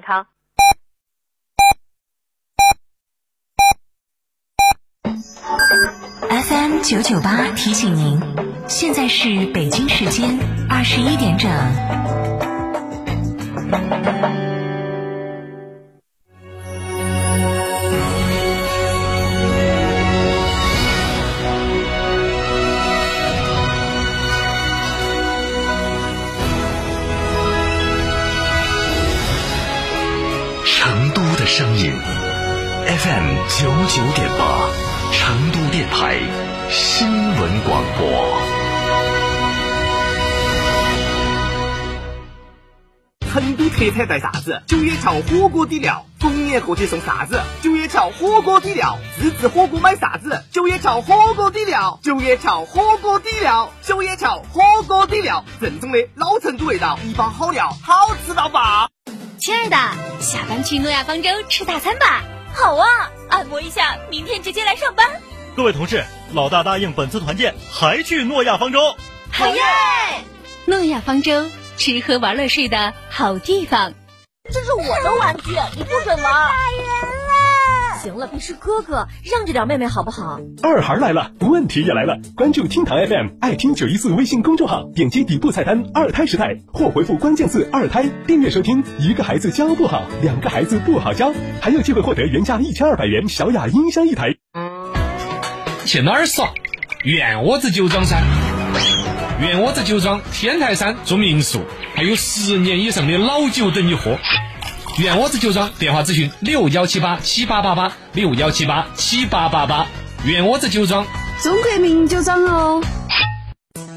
康。FM 九九八提醒您，现在是北京时间二十一点整。声音，FM 九九点八，成都电台新闻广播。成都特产带啥子？九叶桥火锅底料，逢年过节送啥子？九叶桥火锅底料，自制火锅买啥子？九叶桥火锅底料，九叶桥火锅底料，九叶桥火锅底料，正宗的老成都味道，一包好料，好吃到爆！亲爱的，下班去诺亚方舟吃大餐吧。好啊，按摩一下，明天直接来上班。各位同事，老大答应本次团建还去诺亚方舟。好耶！诺亚方舟，吃喝玩乐睡的好地方。这是我的玩具，你不准玩。打人了！行了，你是哥哥，让着点妹妹好不好？二孩来了，问题也来了。关注厅堂 FM，爱听九一四微信公众号，点击底部菜单“二胎时代”或回复关键字“二胎”，订阅收听。一个孩子教不好，两个孩子不好教，还有机会获得原价一千二百元小雅音箱一台。去哪儿耍？院窝子酒庄噻！院窝子酒庄天台山住民宿，还有十年以上的老酒等你喝。院窝子酒庄电话咨询六幺七八七八八八六幺七八七八八八。院窝子酒庄，中国名酒庄哦。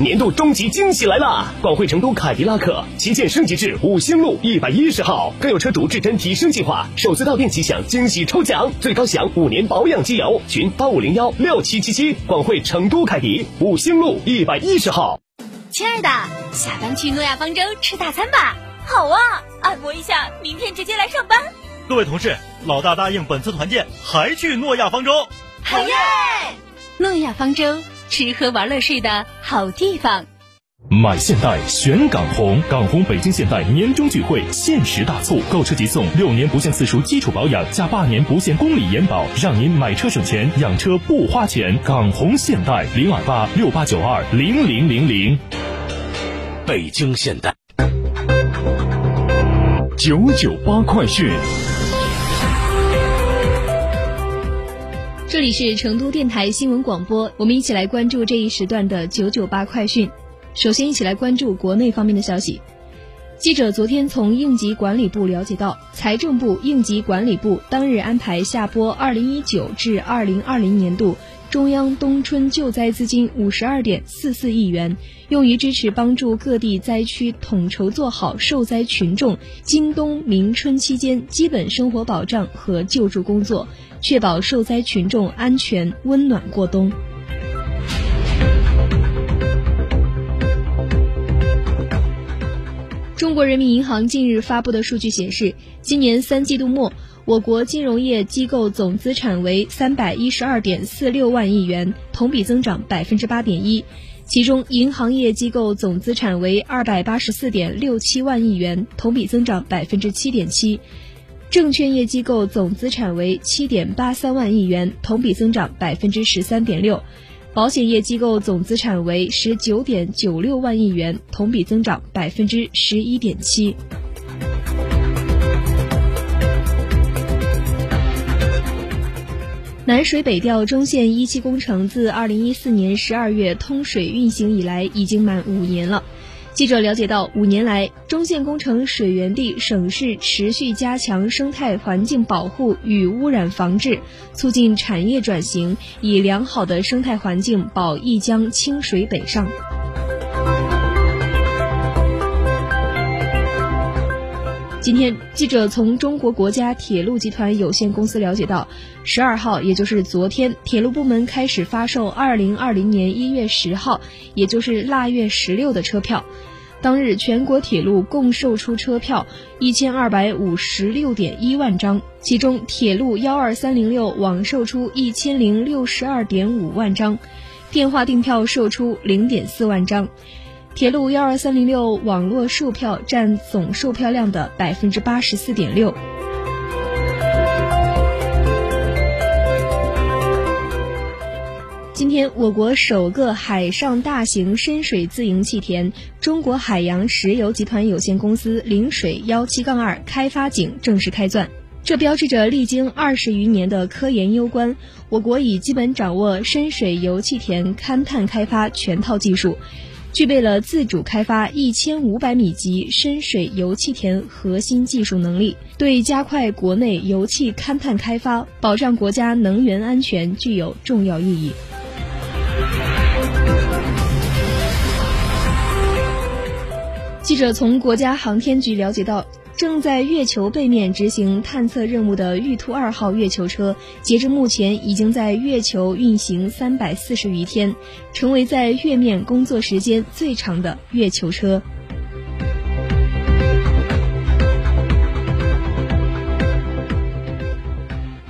年度终极惊喜来啦！广汇成都凯迪拉克旗舰升级至五星路一百一十号，更有车主至臻提升计划，首次到店即享惊喜抽奖，最高享五年保养机油。群八五零幺六七七七，广汇成都凯迪五星路一百一十号。亲爱的，下班去诺亚方舟吃大餐吧。好啊，按摩一下，明天直接来上班。各位同事，老大答应本次团建还去诺亚方舟。好耶！诺亚方舟。吃喝玩乐睡的好地方，买现代选港红，港红北京现代年终聚会限时大促，购车即送六年不限次数基础保养加八年不限公里延保，让您买车省钱，养车不花钱。港红现代零二八六八九二零零零零，北京现代九九八快讯。这里是成都电台新闻广播，我们一起来关注这一时段的九九八快讯。首先，一起来关注国内方面的消息。记者昨天从应急管理部了解到，财政部应急管理部当日安排下拨二零一九至二零二零年度中央冬春救灾资金五十二点四四亿元，用于支持帮助各地灾区统筹做好受灾群众今冬明春期间基本生活保障和救助工作。确保受灾群众安全温暖过冬。中国人民银行近日发布的数据显示，今年三季度末，我国金融业机构总资产为三百一十二点四六万亿元，同比增长百分之八点一。其中，银行业机构总资产为二百八十四点六七万亿元，同比增长百分之七点七。证券业机构总资产为七点八三万亿元，同比增长百分之十三点六；保险业机构总资产为十九点九六万亿元，同比增长百分之十一点七。南水北调中线一期工程自二零一四年十二月通水运行以来，已经满五年了。记者了解到，五年来，中线工程水源地省市持续加强生态环境保护与污染防治，促进产业转型，以良好的生态环境保一江清水北上。今天，记者从中国国家铁路集团有限公司了解到，十二号，也就是昨天，铁路部门开始发售二零二零年一月十号，也就是腊月十六的车票。当日，全国铁路共售出车票一千二百五十六点一万张，其中铁路幺二三零六网售出一千零六十二点五万张，电话订票售出零点四万张。铁路幺二三零六网络售票占总售票量的百分之八十四点六。今天，我国首个海上大型深水自营气田——中国海洋石油集团有限公司陵水幺七杠二开发井正式开钻，这标志着历经二十余年的科研攸关，我国已基本掌握深水油气田勘探开发全套技术。具备了自主开发一千五百米级深水油气田核心技术能力，对加快国内油气勘探开发、保障国家能源安全具有重要意义。记者从国家航天局了解到。正在月球背面执行探测任务的玉兔二号月球车，截至目前已经在月球运行三百四十余天，成为在月面工作时间最长的月球车。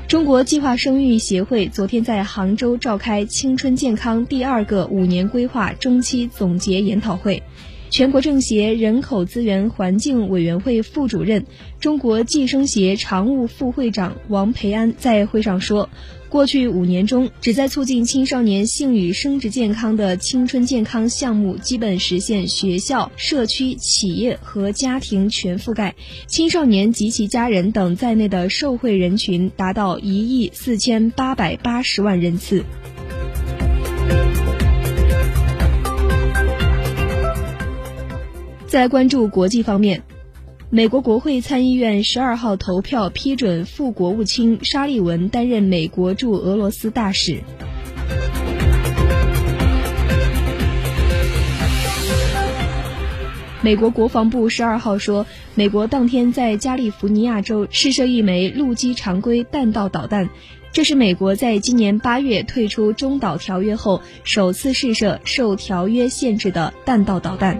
中国计划生育协会昨天在杭州召开青春健康第二个五年规划中期总结研讨会。全国政协人口资源环境委员会副主任、中国计生协常务副会长王培安在会上说，过去五年中，旨在促进青少年性与生殖健康的青春健康项目基本实现学校、社区、企业和家庭全覆盖，青少年及其家人等在内的受惠人群达到一亿四千八百八十万人次。再来关注国际方面，美国国会参议院十二号投票批准副国务卿沙利文担任美国驻俄罗斯大使。美国国防部十二号说，美国当天在加利福尼亚州试射一枚陆基常规弹道导弹，这是美国在今年八月退出中导条约后首次试射受条约限制的弹道导弹。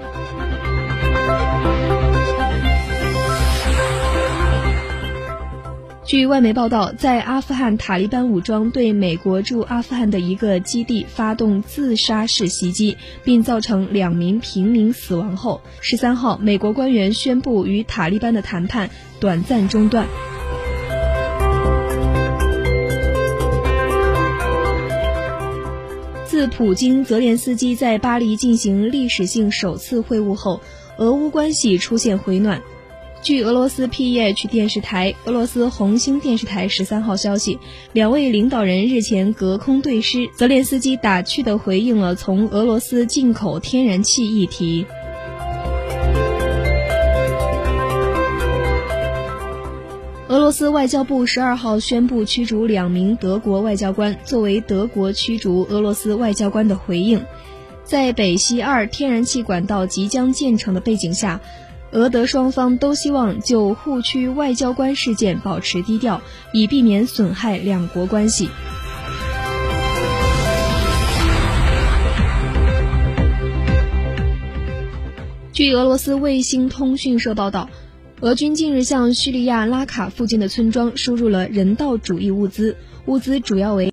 据外媒报道，在阿富汗塔利班武装对美国驻阿富汗的一个基地发动自杀式袭击，并造成两名平民死亡后，十三号，美国官员宣布与塔利班的谈判短暂中断。自普京、泽连斯基在巴黎进行历史性首次会晤后，俄乌关系出现回暖。据俄罗斯 PEH 电视台、俄罗斯红星电视台十三号消息，两位领导人日前隔空对诗，泽连斯基打趣地回应了从俄罗斯进口天然气议题。俄罗斯外交部十二号宣布驱逐两名德国外交官，作为德国驱逐俄罗斯外交官的回应。在北溪二天然气管道即将建成的背景下。俄德双方都希望就互区外交官事件保持低调，以避免损害两国关系。据俄罗斯卫星通讯社报道，俄军近日向叙利亚拉卡附近的村庄输入了人道主义物资，物资主要为。